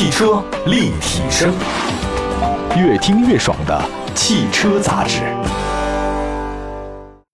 汽车立体声，越听越爽的汽车杂志。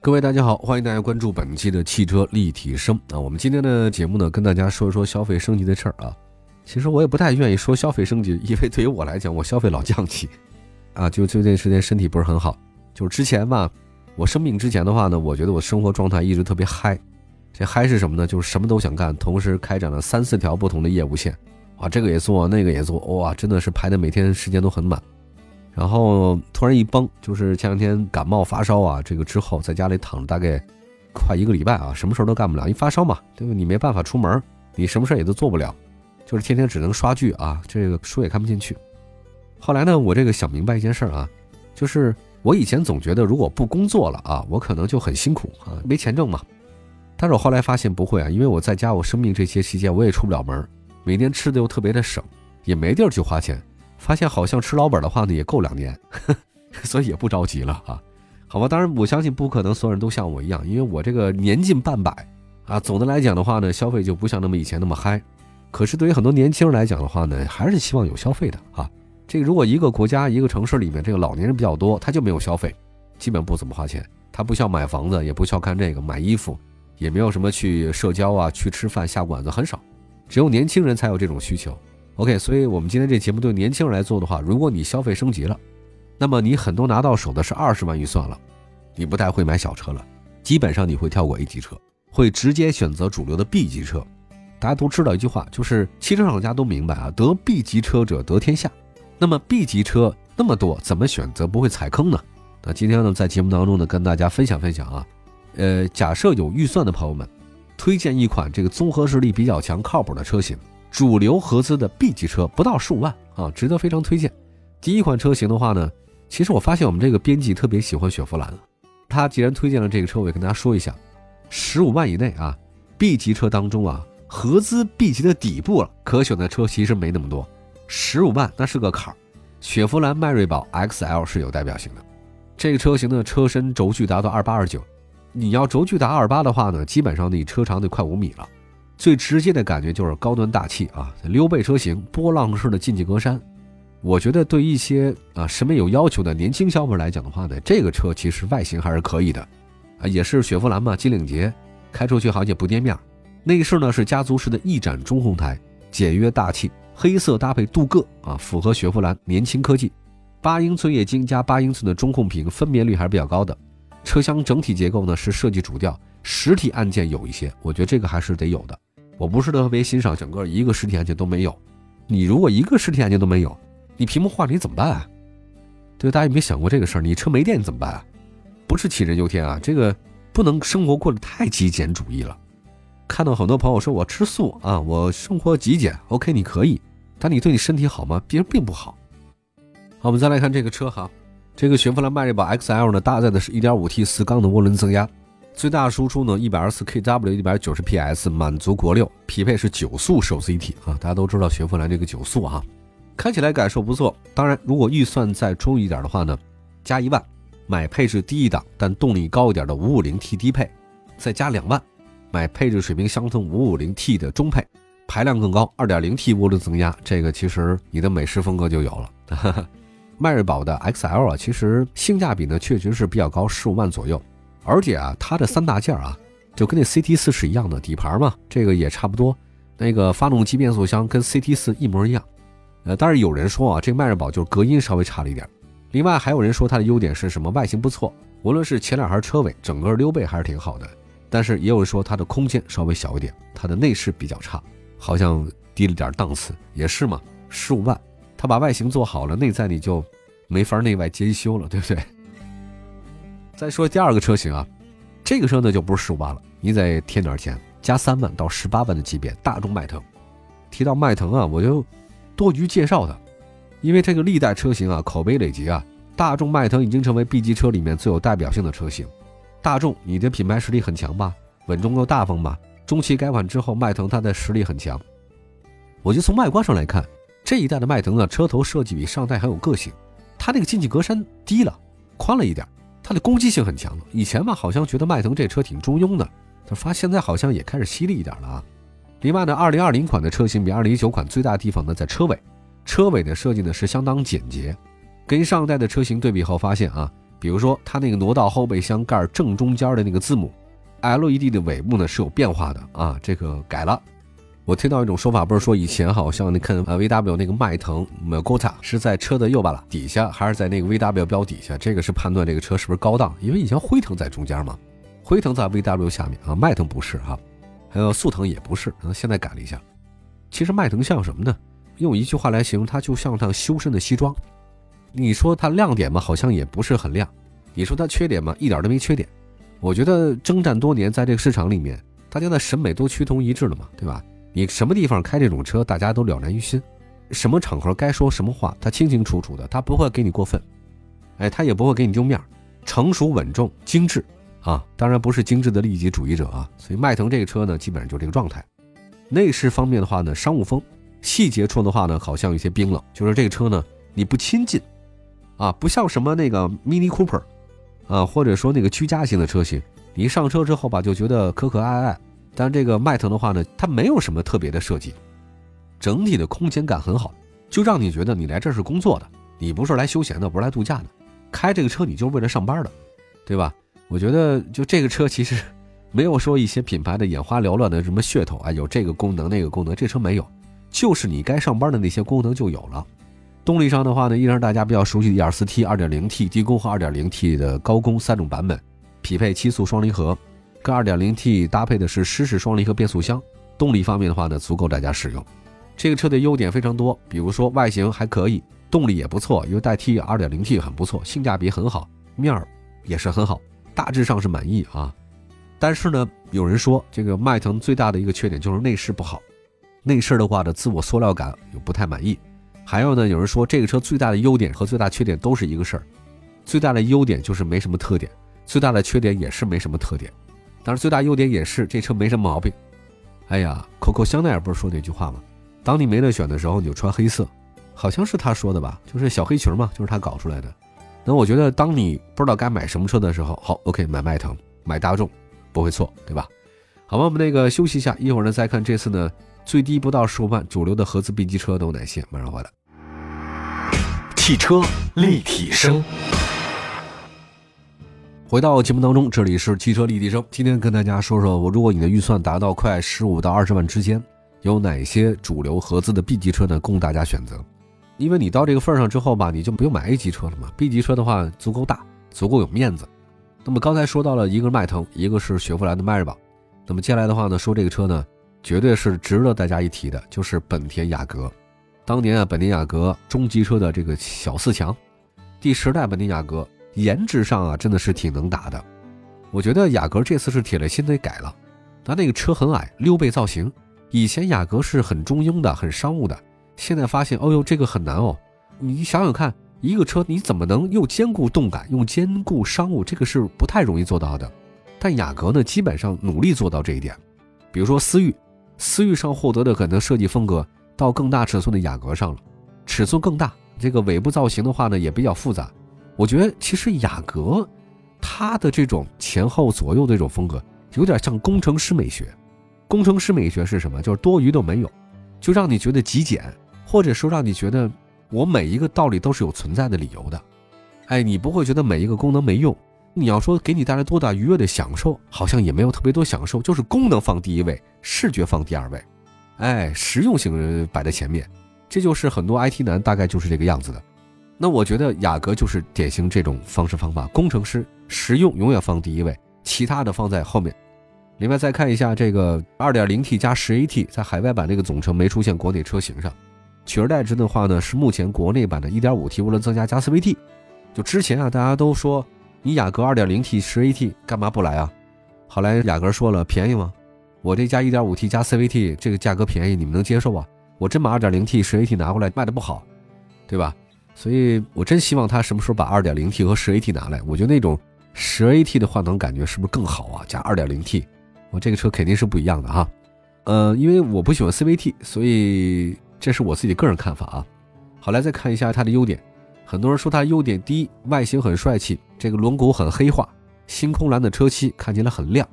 各位大家好，欢迎大家关注本期的汽车立体声啊。我们今天的节目呢，跟大家说一说消费升级的事儿啊。其实我也不太愿意说消费升级，因为对于我来讲，我消费老降级 啊。就这段时间身体不是很好，就是之前吧，我生病之前的话呢，我觉得我生活状态一直特别嗨。这嗨是什么呢？就是什么都想干，同时开展了三四条不同的业务线。啊，这个也做，那个也做，哇，真的是排的每天时间都很满。然后突然一崩，就是前两天感冒发烧啊，这个之后在家里躺了大概快一个礼拜啊，什么事儿都干不了。一发烧嘛，对吧？你没办法出门，你什么事儿也都做不了，就是天天只能刷剧啊，这个书也看不进去。后来呢，我这个想明白一件事儿啊，就是我以前总觉得如果不工作了啊，我可能就很辛苦啊，没钱挣嘛。但是我后来发现不会啊，因为我在家，我生病这些期间我也出不了门。每天吃的又特别的省，也没地儿去花钱，发现好像吃老本的话呢也够两年，所以也不着急了啊。好吧，当然我相信不可能所有人都像我一样，因为我这个年近半百啊。总的来讲的话呢，消费就不像那么以前那么嗨。可是对于很多年轻人来讲的话呢，还是希望有消费的啊。这个如果一个国家一个城市里面这个老年人比较多，他就没有消费，基本不怎么花钱，他不需要买房子，也不需要看这个买衣服，也没有什么去社交啊，去吃饭下馆子很少。只有年轻人才有这种需求，OK，所以我们今天这节目对年轻人来做的话，如果你消费升级了，那么你很多拿到手的是二十万预算了，你不太会买小车了，基本上你会跳过 A 级车，会直接选择主流的 B 级车。大家都知道一句话，就是汽车厂家都明白啊，得 B 级车者得天下。那么 B 级车那么多，怎么选择不会踩坑呢？那今天呢，在节目当中呢，跟大家分享分享啊，呃，假设有预算的朋友们。推荐一款这个综合实力比较强、靠谱的车型，主流合资的 B 级车，不到十五万啊，值得非常推荐。第一款车型的话呢，其实我发现我们这个编辑特别喜欢雪佛兰，他既然推荐了这个车，我也跟大家说一下，十五万以内啊，B 级车当中啊，合资 B 级的底部了，可选的车其实没那么多，十五万那是个坎儿。雪佛兰迈锐宝 XL 是有代表性的，这个车型的车身轴距达到二八二九。你要轴距达二八的话呢，基本上你车长得快五米了。最直接的感觉就是高端大气啊，溜背车型，波浪式的进气格栅。我觉得对一些啊审美有要求的年轻消费者来讲的话呢，这个车其实外形还是可以的，啊，也是雪佛兰嘛，金领结，开出去好像也不跌面。内饰呢是家族式的翼展中控台，简约大气，黑色搭配镀铬啊，符合雪佛兰年轻科技。八英寸液晶加八英寸的中控屏，分辨率还是比较高的。车厢整体结构呢是设计主调，实体按键有一些，我觉得这个还是得有的。我不是特别欣赏整个一个实体按键都没有。你如果一个实体按键都没有，你屏幕坏了你怎么办啊？对，大家有没有想过这个事儿？你车没电你怎么办啊？不是杞人忧天啊，这个不能生活过得太极简主义了。看到很多朋友说我吃素啊，我生活极简，OK，你可以，但你对你身体好吗？别人并不好。好，我们再来看这个车哈。这个雪佛兰迈锐宝 XL 呢，搭载的是 1.5T 四缸的涡轮增压，最大输出呢 124kW，190PS，满足国六，匹配是九速手自一体啊。大家都知道雪佛兰这个九速啊，开起来感受不错。当然，如果预算再充裕一点的话呢，加一万买配置低一档但动力高一点的 550T 低配，再加两万买配置水平相同 550T 的中配，排量更高 2.0T 涡轮增压，这个其实你的美式风格就有了。迈锐宝的 XL 啊，其实性价比呢确实是比较高，十五万左右。而且啊，它的三大件啊，就跟那 CT 四是一样的，底盘嘛，这个也差不多。那个发动机变速箱跟 CT 四一模一样。呃，但是有人说啊，这迈锐宝就是隔音稍微差了一点。另外还有人说它的优点是什么？外形不错，无论是前脸还是车尾，整个溜背还是挺好的。但是也有人说它的空间稍微小一点，它的内饰比较差，好像低了点档次。也是嘛，十五万。它把外形做好了，内在你就没法内外兼修了，对不对？再说第二个车型啊，这个车呢就不是十五万了，你再添点钱，加三万到十八万的级别，大众迈腾。提到迈腾啊，我就多余介绍的，因为这个历代车型啊，口碑累积啊，大众迈腾已经成为 B 级车里面最有代表性的车型。大众，你的品牌实力很强吧？稳重又大方吧？中期改款之后，迈腾它的实力很强。我就从外观上来看。这一代的迈腾呢，车头设计比上代很有个性，它那个进气格栅低了，宽了一点，它的攻击性很强了。以前吧，好像觉得迈腾这车挺中庸的，他发现在好像也开始犀利一点了啊。另外呢，二零二零款的车型比二零一九款最大的地方呢在车尾，车尾的设计呢是相当简洁，跟上一代的车型对比后发现啊，比如说它那个挪到后备箱盖正中间的那个字母，LED 的尾部呢是有变化的啊，这个改了。我听到一种说法，不是说以前好像你看啊 VW 那个迈腾 Magota 是在车的右巴拉底下，还是在那个 VW 标底下？这个是判断这个车是不是高档，因为以前辉腾在中间嘛，辉腾在 VW 下面啊，迈腾不是哈，还有速腾也不是，可能现在改了一下。其实迈腾像什么呢？用一句话来形容，它就像套修身的西装。你说它亮点嘛，好像也不是很亮；你说它缺点嘛，一点都没缺点。我觉得征战多年，在这个市场里面，大家的审美都趋同一致了嘛，对吧？你什么地方开这种车，大家都了然于心。什么场合该说什么话，他清清楚楚的，他不会给你过分，哎，他也不会给你丢面成熟稳重、精致啊，当然不是精致的利己主义者啊。所以迈腾这个车呢，基本上就这个状态。内饰方面的话呢，商务风；细节处的话呢，好像有些冰冷，就是这个车呢，你不亲近啊，不像什么那个 Mini Cooper 啊，或者说那个居家型的车型，你一上车之后吧，就觉得可可爱爱。但这个迈腾的话呢，它没有什么特别的设计，整体的空间感很好，就让你觉得你来这是工作的，你不是来休闲的，不是来度假的，开这个车你就是为了上班的，对吧？我觉得就这个车其实没有说一些品牌的眼花缭乱的什么噱头啊，有这个功能那个功能，这车没有，就是你该上班的那些功能就有了。动力上的话呢，依然大家比较熟悉的 1.4T、2.0T 低功和 2.0T 的高功三种版本，匹配七速双离合。跟 2.0T 搭配的是湿式双离合变速箱，动力方面的话呢，足够大家使用。这个车的优点非常多，比如说外形还可以，动力也不错，因为代替 2.0T 很不错，性价比很好，面儿也是很好，大致上是满意啊。但是呢，有人说这个迈腾最大的一个缺点就是内饰不好，内饰的话的自我塑料感又不太满意。还有呢，有人说这个车最大的优点和最大缺点都是一个事儿，最大的优点就是没什么特点，最大的缺点也是没什么特点。当然，最大优点也是这车没什么毛病。哎呀，Coco 香奈儿不是说那句话吗？当你没得选的时候，你就穿黑色，好像是他说的吧？就是小黑裙嘛，就是他搞出来的。那我觉得，当你不知道该买什么车的时候，好，OK，买迈腾，买大众，不会错，对吧？好吧，我们那个休息一下，一会儿呢再看这次呢最低不到十五万主流的合资 B 级车都有哪些，马上回来。汽车立体声。回到节目当中，这里是汽车立体声。今天跟大家说说，我如果你的预算达到快十五到二十万之间，有哪些主流合资的 B 级车呢？供大家选择。因为你到这个份儿上之后吧，你就不用买 A 级车了嘛。B 级车的话足够大，足够有面子。那么刚才说到了一个迈腾，一个是雪佛兰的迈锐宝。那么接下来的话呢，说这个车呢，绝对是值得大家一提的，就是本田雅阁。当年啊，本田雅阁中级车的这个小四强，第十代本田雅阁。颜值上啊，真的是挺能打的。我觉得雅阁这次是铁了心得改了。它那个车很矮，溜背造型。以前雅阁是很中庸的，很商务的。现在发现，哦呦，这个很难哦。你想想看，一个车你怎么能又兼顾动感，又兼顾商务？这个是不太容易做到的。但雅阁呢，基本上努力做到这一点。比如说思域，思域上获得的可能设计风格到更大尺寸的雅阁上了，尺寸更大，这个尾部造型的话呢，也比较复杂。我觉得其实雅阁，它的这种前后左右的这种风格，有点像工程师美学。工程师美学是什么？就是多余都没有，就让你觉得极简，或者说让你觉得我每一个道理都是有存在的理由的。哎，你不会觉得每一个功能没用。你要说给你带来多大愉悦的享受，好像也没有特别多享受，就是功能放第一位，视觉放第二位。哎，实用性摆在前面，这就是很多 IT 男大概就是这个样子的。那我觉得雅阁就是典型这种方式方法，工程师实用永远放第一位，其他的放在后面。另外再看一下这个 2.0T 加 10AT，在海外版这个总成没出现国内车型上，取而代之的话呢是目前国内版的 1.5T，为了增加加 CVT。就之前啊大家都说你雅阁 2.0T 10AT 干嘛不来啊？后来雅阁说了便宜吗？我这加 1.5T 加 CVT 这个价格便宜，你们能接受啊？我真把 2.0T 10AT 拿过来卖的不好，对吧？所以，我真希望他什么时候把 2.0T 和 10AT 拿来。我觉得那种 10AT 的换挡感觉是不是更好啊？加 2.0T，我这个车肯定是不一样的哈。呃，因为我不喜欢 CVT，所以这是我自己个人看法啊。好，来再看一下它的优点。很多人说它优点第一，外形很帅气，这个轮毂很黑化，星空蓝的车漆看起来很亮。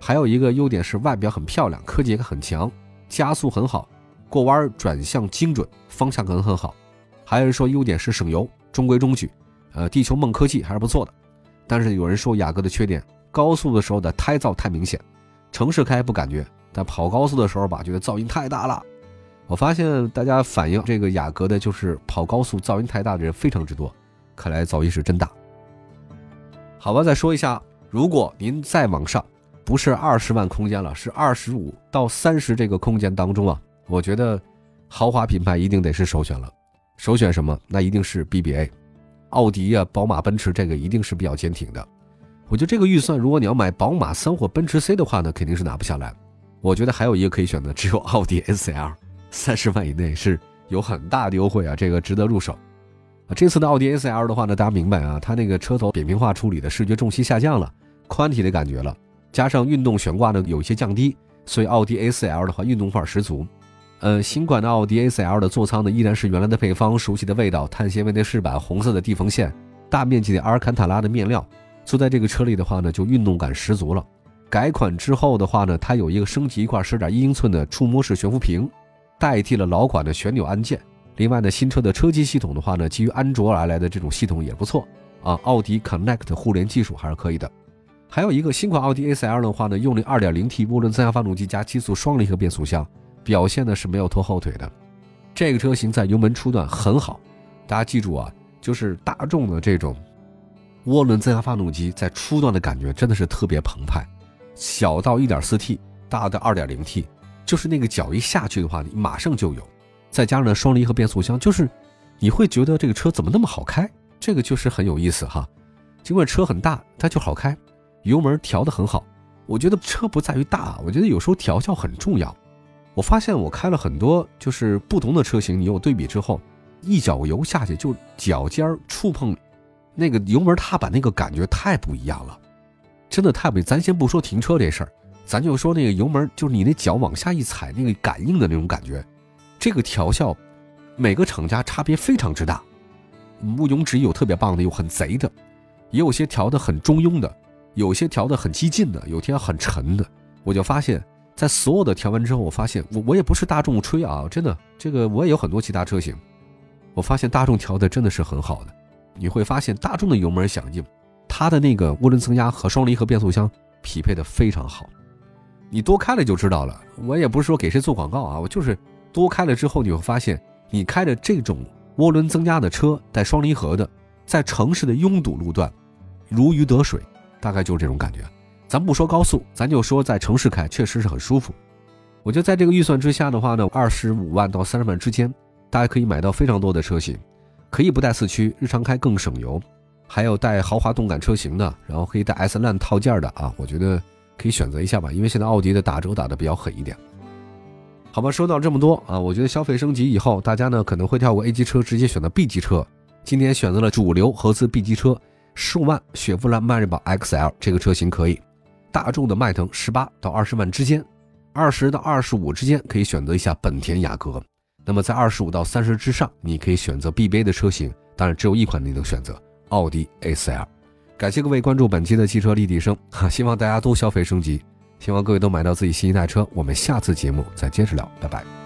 还有一个优点是外表很漂亮，科技感很强，加速很好。过弯转向精准，方向感很好。还有人说优点是省油，中规中矩。呃，地球梦科技还是不错的。但是有人说雅阁的缺点，高速的时候的胎噪太明显，城市开不感觉，但跑高速的时候吧，觉得噪音太大了。我发现大家反映这个雅阁的就是跑高速噪音太大的人非常之多，看来噪音是真大。好吧，再说一下，如果您再往上，不是二十万空间了，是二十五到三十这个空间当中啊，我觉得豪华品牌一定得是首选了。首选什么？那一定是 BBA。奥迪呀、宝马、奔驰，这个一定是比较坚挺的。我觉得这个预算，如果你要买宝马三或奔驰 C 的话呢，肯定是拿不下来。我觉得还有一个可以选的，只有奥迪 A4L，三十万以内是有很大的优惠啊，这个值得入手。啊，这次的奥迪 A4L 的话呢，大家明白啊，它那个车头扁平化处理的视觉重心下降了，宽体的感觉了，加上运动悬挂呢有一些降低，所以奥迪 A4L 的话运动范十足。呃，新款的奥迪 A4L 的座舱呢，依然是原来的配方，熟悉的味道，碳纤维的饰板，红色的地缝线，大面积的阿尔坎塔拉的面料，坐在这个车里的话呢，就运动感十足了。改款之后的话呢，它有一个升级一块十点一英寸的触摸式悬浮屏，代替了老款的旋钮按键。另外呢，新车的车机系统的话呢，基于安卓而来的这种系统也不错啊，奥迪 Connect 互联技术还是可以的。还有一个新款奥迪 A4L 的话呢，用了 2.0T 涡轮增压发动机加七速双离合变速箱。表现呢是没有拖后腿的，这个车型在油门初段很好，大家记住啊，就是大众的这种涡轮增压发动机在初段的感觉真的是特别澎湃，小到 1.4T，大到 2.0T，就是那个脚一下去的话，你马上就有，再加上双离合变速箱，就是你会觉得这个车怎么那么好开，这个就是很有意思哈。尽管车很大，它就好开，油门调的很好。我觉得车不在于大，我觉得有时候调教很重要。我发现我开了很多，就是不同的车型，你有对比之后，一脚油下去就脚尖触碰那个油门踏板，那个感觉太不一样了，真的太不。咱先不说停车这事儿，咱就说那个油门，就是你那脚往下一踩，那个感应的那种感觉，这个调校每个厂家差别非常之大。毋庸置疑，有特别棒的，有很贼的，也有些调的很中庸的，有些调的很激进的，有些很沉的。我就发现。在所有的调完之后，我发现我我也不是大众吹啊，真的，这个我也有很多其他车型，我发现大众调的真的是很好的。你会发现大众的油门响应，它的那个涡轮增压和双离合变速箱匹配的非常好。你多开了就知道了。我也不是说给谁做广告啊，我就是多开了之后，你会发现你开的这种涡轮增压的车带双离合的，在城市的拥堵路段如鱼得水，大概就是这种感觉。咱不说高速，咱就说在城市开，确实是很舒服。我觉得在这个预算之下的话呢，二十五万到三十万之间，大家可以买到非常多的车型，可以不带四驱，日常开更省油，还有带豪华动感车型的，然后可以带 S Line 套件的啊，我觉得可以选择一下吧，因为现在奥迪的打折打的比较狠一点。好吧，说到这么多啊，我觉得消费升级以后，大家呢可能会跳过 A 级车，直接选择 B 级车。今天选择了主流合资 B 级车，十五万雪佛兰迈锐宝 XL 这个车型可以。大众的迈腾十八到二十万之间，二十到二十五之间可以选择一下本田雅阁。那么在二十五到三十之上，你可以选择 BBA 的车型，当然只有一款你能选择奥迪 A4L。感谢各位关注本期的汽车立体声，哈，希望大家都消费升级，希望各位都买到自己新一代车。我们下次节目再接着聊，拜拜。